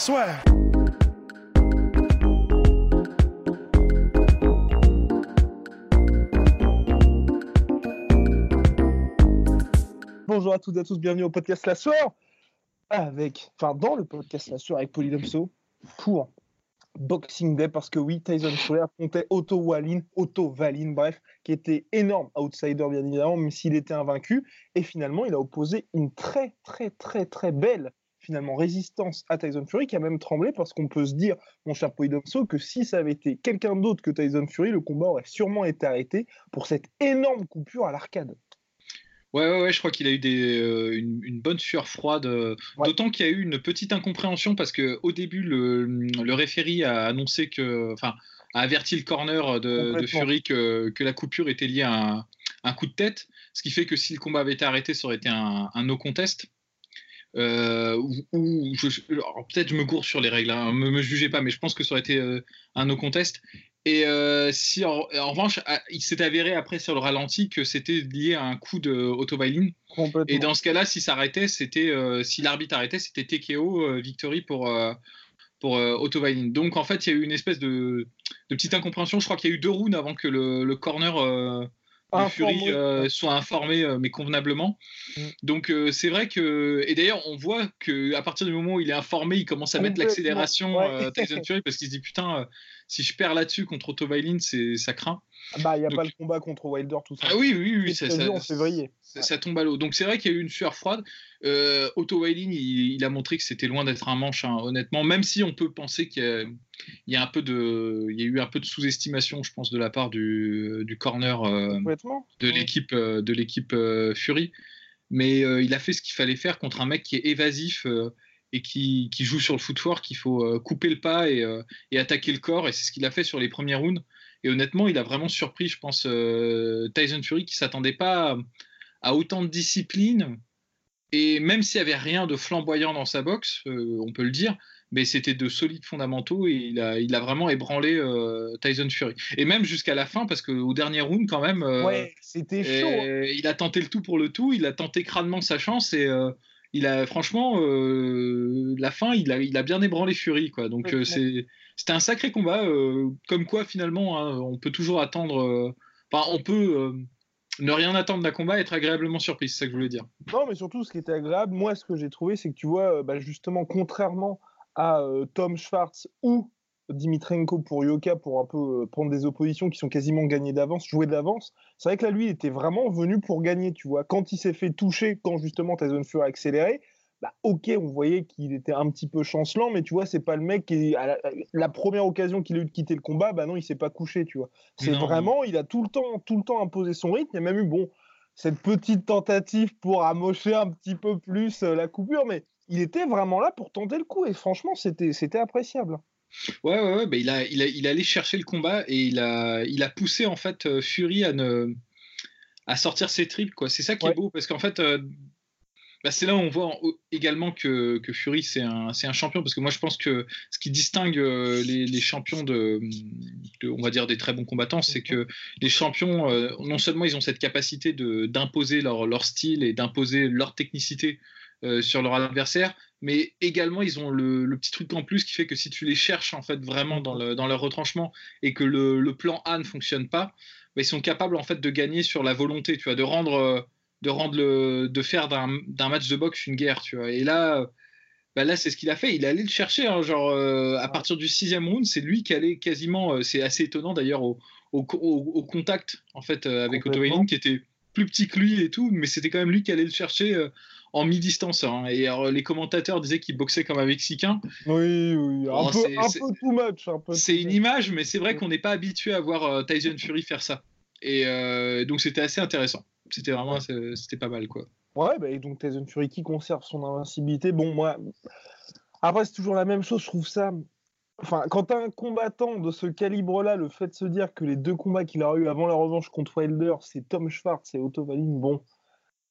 Bonjour à toutes et à tous, bienvenue au podcast La Soir avec, enfin dans le podcast La Soir avec Polydomso pour Boxing Day parce que oui, Tyson Fury affrontait Otto Wallin, Otto Wallin, bref, qui était énorme outsider bien évidemment, même s'il était invaincu. Et finalement, il a opposé une très très très très belle finalement résistance à Tyson Fury qui a même tremblé parce qu'on peut se dire, mon cher Polydomso, que si ça avait été quelqu'un d'autre que Tyson Fury, le combat aurait sûrement été arrêté pour cette énorme coupure à l'arcade. Ouais, ouais, ouais, je crois qu'il a eu des, euh, une, une bonne sueur froide. euh, Ouais. D'autant qu'il y a eu une petite incompréhension parce que au début, le, le référé a annoncé que, enfin, a averti le corner de. Fury que, que la coupure était liée à un, un coup de tête, ce qui fait que si le combat avait été arrêté, ça aurait été un, un no contest. Euh, ou peut-être je me gourre sur les règles, hein, me, me jugez pas, mais je pense que ça aurait été euh, un no contest. Et euh, si en, en revanche, ah, il s'est avéré après sur le ralenti que c'était lié à un coup de Autobailin. Complètement. Et dans ce cas-là, si ça arrêtait, c'était si l'arbitre arrêtait, c'était TKO victory pour pour Wallin. Donc en fait, il y a eu une espèce de, de petite incompréhension. Je crois qu'il y a eu deux rounds avant que le, le corner de Informé. Fury euh, soit informé, euh, mais convenablement. Mm. Donc euh, c'est vrai que et d'ailleurs on voit que à partir du moment où il est informé, il commence à mettre l'accélération ouais. euh, Tyson Fury parce qu'il se dit putain, euh, si je perds là-dessus contre Otto c'est ça craint. Bah, il n'y a Donc- pas le combat contre Wilder, tout ça. Ah oui, oui, oui, C'est ça, ça- en février. ça, ça tombe à l'eau. Donc c'est vrai qu'il y a eu une sueur froide. Euh, Otto il, il a montré que c'était loin d'être un manche, hein, honnêtement. Même si on peut penser qu'il y a, il y a un peu de, il y a eu un peu de sous-estimation, je pense, de la part du, du corner euh, Complètement. de l'équipe euh, de l'équipe euh, Fury. Mais euh, il a fait ce qu'il fallait faire contre un mec qui est évasif euh, et qui, qui joue sur le footwork. Il faut euh, couper le pas et, euh, et attaquer le corps. Et c'est ce qu'il a fait sur les premiers rounds. Et honnêtement, il a vraiment surpris, je pense, euh, Tyson Fury qui s'attendait pas à, à autant de discipline. Et même s'il n'y avait rien de flamboyant dans sa boxe, on peut le dire, mais c'était de solides fondamentaux et il a, il a vraiment ébranlé euh, Tyson Fury. Et même jusqu'à la fin, parce qu'au dernier round, quand même, euh, Ouais, c'était chaud. hein. il a tenté le tout pour le tout, il a tenté crânement sa chance et il a franchement euh, la fin, il a, il a bien ébranlé Fury quoi. Donc euh, c'est c'était un sacré combat. euh, comme quoi finalement, hein, on peut toujours attendre. Enfin, on peut ne rien attendre d'un combat, et être agréablement surpris. C'est ça que je voulais dire. Non, mais surtout, ce qui était agréable, moi, ce que j'ai trouvé, c'est que tu vois, bah, justement, contrairement à euh, Tom Schwartz ou Dimitrenko pour Yoka, pour un peu euh, prendre des oppositions qui sont quasiment gagnées d'avance, jouées d'avance, c'est vrai que là, lui, il était vraiment venu pour gagner, tu vois. Quand il s'est fait toucher, quand justement Tyson Fury a accéléré, bah, ok, on voyait qu'il était un petit peu chancelant, mais tu vois, c'est pas le mec qui, à la, la première occasion qu'il a eu de quitter le combat, bah non, il s'est pas couché, tu vois. C'est vraiment, il a tout le temps, tout le temps imposé son rythme. Il y a même eu, bon, cette petite tentative pour amocher un petit peu plus euh, la coupure, mais il était vraiment là pour tenter le coup et franchement, c'était c'était appréciable. Ouais, ouais, ouais, bah, il, a, il, a, il allé chercher le combat et il a, il a poussé en fait euh, Fury à, ne, à sortir ses tripes. quoi. C'est ça qui Ouais. est beau parce qu'en fait, euh, bah, c'est là où on voit en- également que, que Fury c'est un, c'est un champion parce que moi je pense que ce qui distingue euh, les, les champions de, de- on va dire des très bons combattants, c'est que les champions, euh, non seulement ils ont cette capacité de- d'imposer leur, leur style et d'imposer leur technicité euh, sur leur adversaire, mais également ils ont le, le petit truc en plus qui fait que si tu les cherches en fait vraiment dans, le- dans leur retranchement et que le, le plan A ne fonctionne pas, bah, ils sont capables en fait de gagner sur la volonté, tu vois, de rendre, euh, de rendre le, de faire d'un match de boxe une guerre, tu vois. Et là, bah là c'est ce qu'il a fait. Il est allé le chercher, hein, genre euh, à partir du sixième round, c'est lui qui allait quasiment. euh, c'est assez étonnant d'ailleurs au, au, au- au contact en fait euh, avec qui était plus petit que lui et tout, mais c'était quand même lui qui allait le chercher en mi-distance. hein. Et alors, les commentateurs disaient qu'il boxait comme un Mexicain. Oui, oui, un, Oh, peu, un too much. un peu C'est une image, mais c'est vrai qu'on n'est pas habitué à voir euh, Tyson Fury faire ça. Et euh, donc c'était assez intéressant. C'était vraiment, c'était pas mal quoi. Ouais, bah, et donc Tyson Fury qui conserve son invincibilité. Bon, moi, après, c'est toujours la même chose. Je trouve ça. Enfin, quand un combattant de ce calibre-là, le fait de se dire que les deux combats qu'il a eu avant la revanche contre Wilder, c'est Tom Schwartz et Otto Wallin, bon.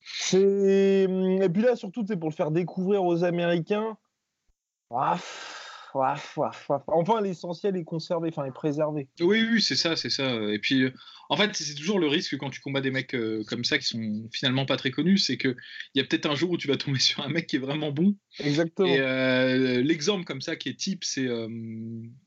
C'est. Et puis là, surtout, c'est pour le faire découvrir aux Américains. Enfin, l'essentiel est conservé, enfin, est préservé. Oui, oui, c'est ça, c'est ça. Et puis, euh, en fait, c'est toujours le risque quand tu combats des mecs euh, comme ça qui sont finalement pas très connus, c'est qu'il y a peut-être un jour où tu vas tomber sur un mec qui est vraiment bon. Exactement. Et euh, l'exemple comme ça qui est type, c'est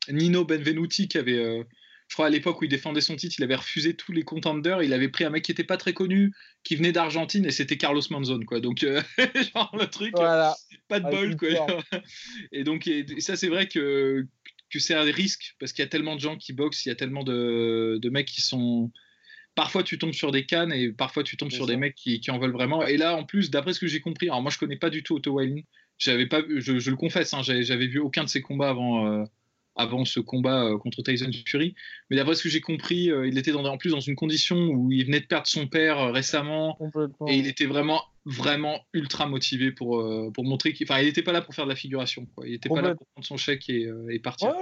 Nino Benvenuti qui avait je crois à l'époque où il défendait son titre, il avait refusé tous les contenders. Il avait pris un mec qui était pas très connu, qui venait d'Argentine, et c'était Carlos Manzon, quoi. Donc, euh, genre le truc, pas de bol, quoi. et donc, ça, c'est vrai que, que c'est un risque, parce qu'il y a tellement de gens qui boxent, il y a tellement de, de, mecs qui sont. Parfois, tu tombes sur des cannes, et parfois, tu tombes sur des mecs qui, qui, en veulent vraiment. Et là, en plus, d'après ce que j'ai compris, alors moi, je connais pas du tout Otto Wilding. J'avais pas, je, je, le confesse, hein, j'avais vu aucun de ses combats avant. Euh, avant ce combat euh, contre Tyson Fury. Mais d'après ce que j'ai compris, euh, il était dans, en plus dans une condition où il venait de perdre son père euh, récemment et il était vraiment vraiment ultra motivé pour, pour montrer qu'il enfin, il n'était pas là pour faire de la figuration. Quoi. Il n'était pas là pour prendre son chèque et, et partir.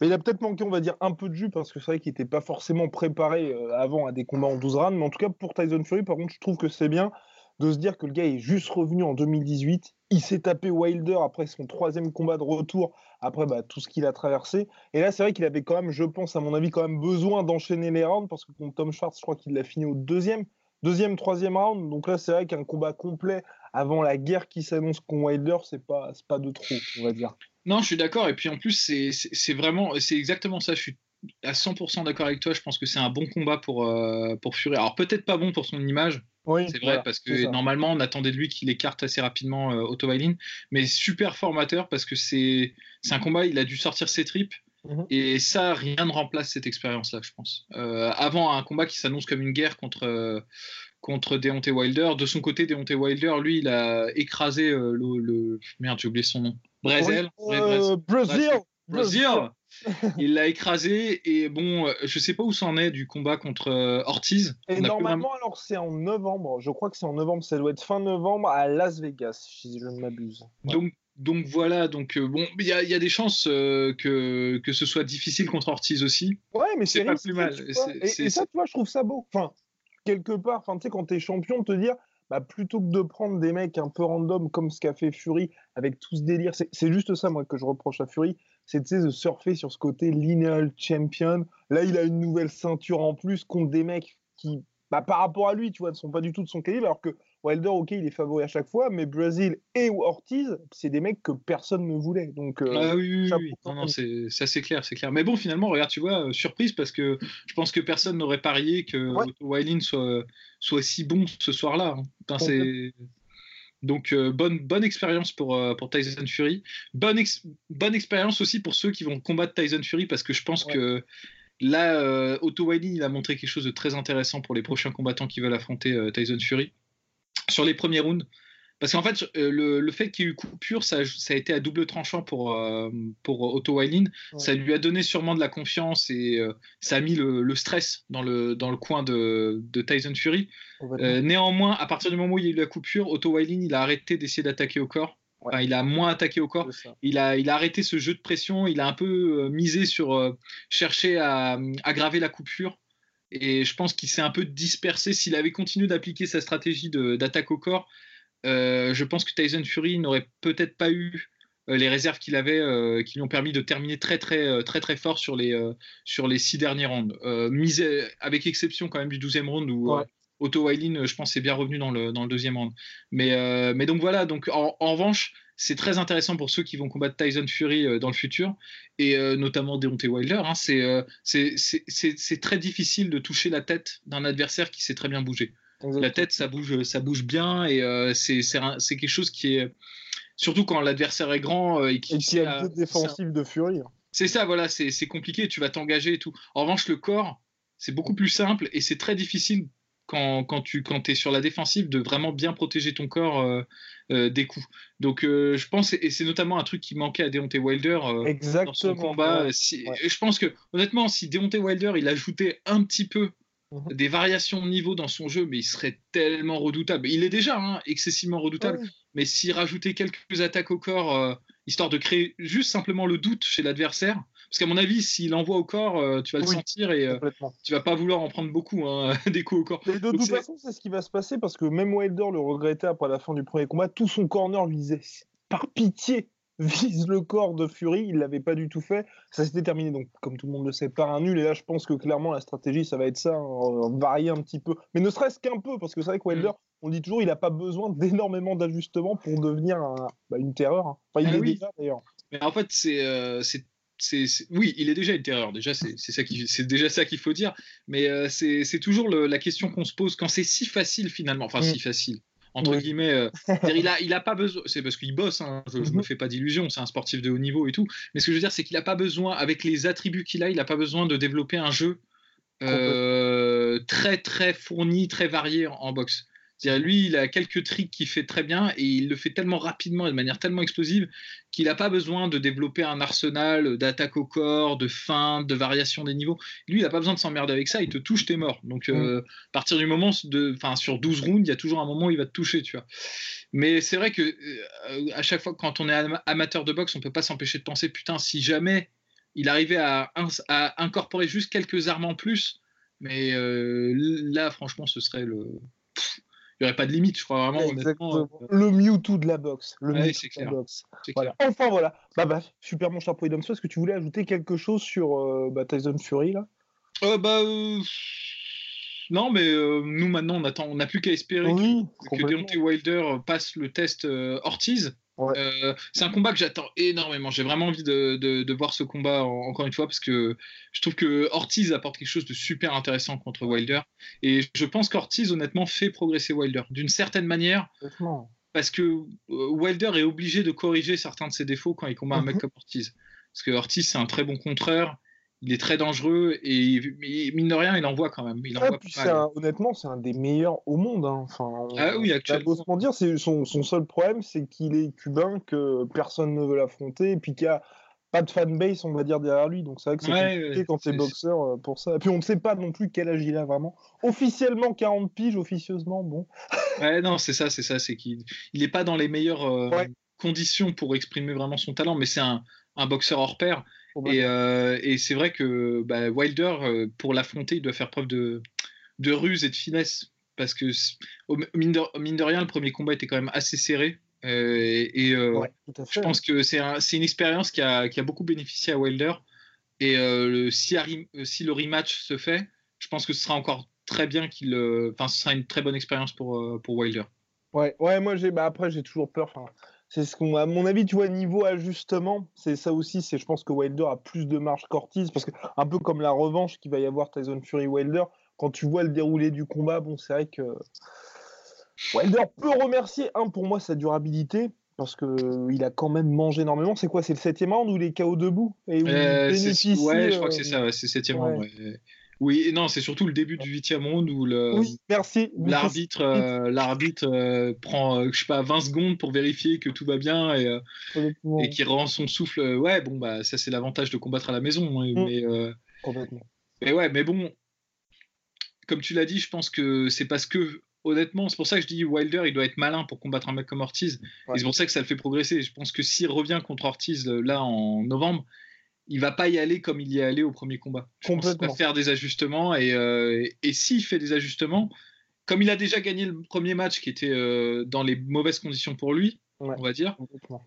Mais il a peut-être manqué, on va dire, un peu de jus parce que c'est vrai qu'il n'était pas forcément préparé avant à des combats en 12 rounds. Mais en tout cas, pour Tyson Fury, par contre, je trouve que c'est bien de se dire que le gars est juste revenu en 2018. Il s'est tapé Wilder après son troisième combat de retour, après bah, tout ce qu'il a traversé. Et là, c'est vrai qu'il avait quand même, je pense, à mon avis, quand même besoin d'enchaîner les rounds, parce que contre Tom Schwartz, je crois qu'il l'a fini au deuxième, deuxième, troisième round. Donc là, c'est vrai qu'un combat complet avant la guerre qui s'annonce contre Wilder, c'est pas, pas de trop, on va dire. Non, je suis d'accord. Et puis en plus, c'est vraiment, c'est exactement ça. Je suis à 100% d'accord avec toi. Je pense que c'est un bon combat pour, euh, pour Fury. Alors peut-être pas bon pour son image, c'est vrai, parce que normalement, on attendait de lui qu'il écarte assez rapidement euh, Otto mais super formateur parce que c'est un combat, il a dû sortir ses tripes. Mhm. Et ça, rien ne remplace cette expérience-là, je pense. Euh, avant un combat qui s'annonce comme une guerre contre, euh, contre Deontay Wilder, de son côté, Deontay Wilder, lui, il a écrasé euh, le, Merde, j'ai oublié son nom. Brésil. Brésil. Brésil il l'a écrasé et bon, euh, je sais pas où c'en est du combat contre euh, Ortiz. Et normalement, alors c'est en novembre. Je crois que c'est en novembre. Ça doit être fin novembre à Las Vegas, si je ne m'abuse. Donc donc voilà, donc euh, bon, il y, a des chances que, que ce soit difficile contre Ortiz aussi. Ouais, mais c'est pas plus mal. Et, ça, tu vois, je trouve ça beau. Enfin, quelque part, enfin, tu sais, quand t'es champion, te dire, bah, plutôt que de prendre des mecs un peu random comme ce qu'a fait Fury avec tout ce délire, c'est juste ça, moi, que je reproche à Fury, c'est de surfer sur ce côté lineal champion. Là, il a une nouvelle ceinture en plus contre des mecs qui, bah, par rapport à lui, tu vois, ne sont pas du tout de son calibre, alors que Wilder, ok, il est favori à chaque fois, mais Brazil et Ortiz, c'est des mecs que personne ne voulait. Donc, euh, ah oui, oui, oui. Non, non, c'est assez clair, c'est clair. Mais bon, finalement, regarde, tu vois, euh, surprise parce que je pense que personne n'aurait parié que ouais. soit, soit si bon ce soir-là. Hein. c'est donc euh, bonne, bonne expérience pour, euh, pour Tyson Fury. Bonne, bonne expérience aussi pour ceux qui vont combattre Tyson Fury parce que je pense que là, euh, Otto Wiley, il a montré quelque chose de très intéressant pour les prochains combattants qui veulent affronter Tyson Fury. Sur les premiers rounds, parce qu'en fait, euh, le, fait qu'il y ait eu coupure, ça, ça, a été à double tranchant pour, euh, pour Otto Wylin. Ça lui a donné sûrement de la confiance et euh, ça a mis le, stress dans le, dans le coin de, de Tyson Fury. néanmoins, à partir du moment où il y a eu la coupure, Otto Wylin, il a arrêté d'essayer d'attaquer au corps. il a moins attaqué au corps. Il a, il a arrêté ce jeu de pression. Il a un peu misé sur chercher à aggraver la coupure. Et je pense qu'il s'est un peu dispersé. S'il avait continué d'appliquer sa stratégie d'attaque au corps, je pense que Tyson Fury n'aurait peut-être pas eu euh, les réserves qu'il avait euh, qui lui ont permis de terminer très très très très fort sur les sur les six derniers rounds. Avec exception quand même du 12e round où Otto Wylin je pense est bien revenu dans le, dans le deuxième round. Mais mais donc voilà donc en, revanche c'est très intéressant pour ceux qui vont combattre Tyson Fury dans le futur et notamment Deontay Wilder hein. c'est très difficile de toucher la tête d'un adversaire qui sait très bien la tête, ça bouge, ça bouge bien et euh, c'est quelque chose qui est surtout quand l'adversaire est grand euh, et qui y a un peu défensif de furie. Hein. C'est ça, voilà, c'est compliqué. Tu vas t'engager et tout. En revanche, le corps, c'est beaucoup plus simple et c'est très difficile quand, quand tu quand es sur la défensive de vraiment bien protéger ton corps euh, des coups. Donc je pense, et c'est notamment un truc qui manquait à Deontay Wilder dans son combat. Je pense que honnêtement, si Deontay Wilder il ajoutait un petit peu mhm. des variations de niveau dans son jeu, mais il serait tellement redoutable. Il est déjà hein, excessivement redoutable, mais s'il rajoutait quelques attaques au corps, euh, histoire de créer juste simplement le doute chez l'adversaire, parce qu'à mon avis, s'il envoie au corps, euh, tu vas le sentir et euh, tu vas pas vouloir en prendre beaucoup hein, des coups au corps. de toute façon, c'est ce qui va se passer parce que même Wilder le regrettait après la fin du premier combat. Tout son corner lui disait par pitié, vise le corps de Fury. Il l'avait pas du tout fait. Ça s'était terminé, donc, comme tout le monde le sait, par un nul. Et là, je pense que clairement, la stratégie, ça va être ça, hein, varier un petit peu. Mais ne serait-ce qu'un peu, parce que c'est vrai que Wilder, mm. on dit toujours, il n'a pas besoin d'énormément d'ajustements pour devenir bah, une terreur. Hein. Enfin, il ah est déjà d'ailleurs. Mais en fait, c'est euh, oui, il est déjà une terreur. Déjà, c'est ça c'est déjà ça qu'il faut dire. Mais euh, c'est toujours la question qu'on se pose quand c'est si facile finalement. Enfin, si mm. facile entre guillemets. Euh, il a, il a pas besoin. C'est parce qu'il bosse. Hein, je, ne me mm-hmm. fais pas d'illusions. C'est un sportif de haut niveau et tout. Mais ce que je veux dire, c'est qu'il a pas besoin, avec les attributs qu'il a, il a pas besoin de développer un jeu euh, très très fourni, très varié en boxe lui, il a quelques tricks qu'il fait très bien et il le fait tellement rapidement et de manière tellement explosive qu'il n'a pas besoin de développer un arsenal d'attaque au corps, de feinte, de variation des niveaux. Lui, il n'a pas besoin de s'emmerder avec ça, il te touche, t'es mort. Donc, euh, mm. à partir du moment, de, sur 12 rounds, il y a toujours un moment où il va te toucher, tu vois. Mais c'est vrai que euh, à chaque fois, quand on est amateur de boxe, on peut pas s'empêcher de penser, putain, si jamais il arrivait à, incorporer juste quelques armes en plus, mais euh, là, franchement, ce serait le n'y aurait pas de limite, je crois vraiment. Euh, le Mewtwo de la boxe. Le Mewtwo de la boxe. Enfin voilà. Bah, bah, super mon cher Poidomso, est-ce que tu voulais ajouter quelque chose sur euh, bah, Tyson Fury là? Euh, Bah. Non, mais nous maintenant on attend, on n'a plus qu'à espérer que, que Deontay Wilder passe le test Ortiz euh, c'est un combat que j'attends énormément. J'ai vraiment envie de, voir ce combat encore une fois parce que je trouve que Ortiz apporte quelque chose de super intéressant contre Wilder. Et je pense qu'Ortiz, honnêtement, fait progresser Wilder d'une certaine manière. Parce que euh, Wilder est obligé de corriger certains de ses défauts quand il combat un mec mhm. comme Ortiz. Parce que Ortiz, c'est un très bon contreur il est très dangereux et mine de rien, il envoie quand même. Il honnêtement, c'est un des meilleurs au monde. Hein. Enfin, ah oui, actuellement. dire, c'est son, seul problème, c'est qu'il est cubain, que personne ne veut l'affronter, et puis qu'il n'y a pas de fanbase, on va dire, derrière lui. Donc c'est vrai que c'est compliqué quand c'est boxeur euh, pour ça. Et puis on ne sait pas non plus quel âge il a vraiment. Officiellement 40 piges, officieusement, bon. ouais, non, c'est ça, c'est ça, c'est qu'il n'est pas dans les meilleures euh, conditions pour exprimer vraiment son talent, mais c'est un, un boxeur hors pair. Euh, et, c'est vrai que bah, Wilder, euh, pour l'affronter, il doit faire preuve de, de ruse et de finesse. Parce que, mine de, rien, le premier combat était quand même assez serré. Euh, et je pense que c'est une expérience qui a, qui a, beaucoup bénéficié à Wilder. Et le, si, si, le rematch se fait, je pense que ce sera encore très bien qu'il. Enfin, ce sera une très bonne expérience pour, pour Wilder. Ouais, ouais moi, j'ai, bah, après, j'ai toujours peur c'est ce qu'on, à mon avis, tu vois, niveau ajustement, c'est ça aussi. C'est, je pense que Wilder a plus de marge qu'Ortiz parce que un peu comme la revanche qu'il va y avoir Tyson Fury Wilder, quand tu vois le déroulé du combat, bon, c'est vrai que Wilder peut remercier un pour moi sa durabilité parce que il a quand même mangé énormément. C'est quoi C'est le septième round ou les KO debout et euh, Ouais, je crois que c'est ça. c'est c'est septième round. Oui, non, c'est surtout le début du huitième round où le, merci. l'arbitre, euh, l'arbitre euh, prend, euh, je sais pas, 20 secondes pour vérifier que tout va bien et, et qui rend son souffle. Ouais, bon, bah, ça, c'est l'avantage de combattre à la maison. Hein, mm. Mais, mais ouais, mais bon, comme tu l'as dit, je pense que c'est parce que, honnêtement, c'est pour ça que je dis Wilder, il doit être malin pour combattre un mec comme Ortiz. Et c'est pour ça que ça le fait progresser. Je pense que s'il revient contre Ortiz là en novembre, il va pas y aller comme il y est allé au premier combat. Il va faire des ajustements et, euh, et s'il fait des ajustements, comme il a déjà gagné le premier match qui était euh, dans les mauvaises conditions pour lui, on va dire.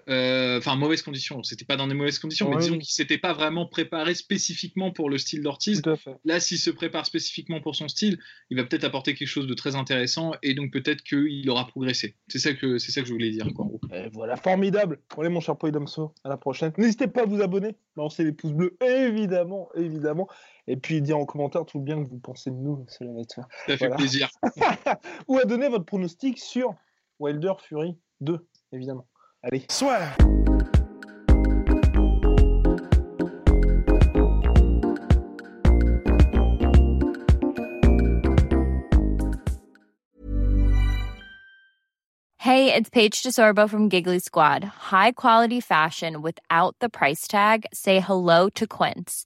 Euh, enfin, mauvaises conditions. C'était pas dans des mauvaises conditions, mais disons qu'il s'était pas vraiment préparé spécifiquement pour le style d'Ortiz. Là, s'il se prépare spécifiquement pour son style, il va peut-être apporter quelque chose de très intéressant et donc peut-être qu'il aura progressé. C'est ça que c'est ça que je voulais dire. Quoi, voilà, formidable. Allez, mon cher Poidomso, à la prochaine. N'hésitez pas à vous abonner, lancer les pouces bleus, évidemment, évidemment. Et puis dire en commentaire tout le bien que vous pensez de nous, cela va être. Ça fait plaisir. Ou à donner votre pronostic sur Wilder Fury 2 évidemment. Allez. Soit. Hey, it's Paige DeSorbo from Giggly Squad. High quality fashion without the price tag. Say hello to Quince.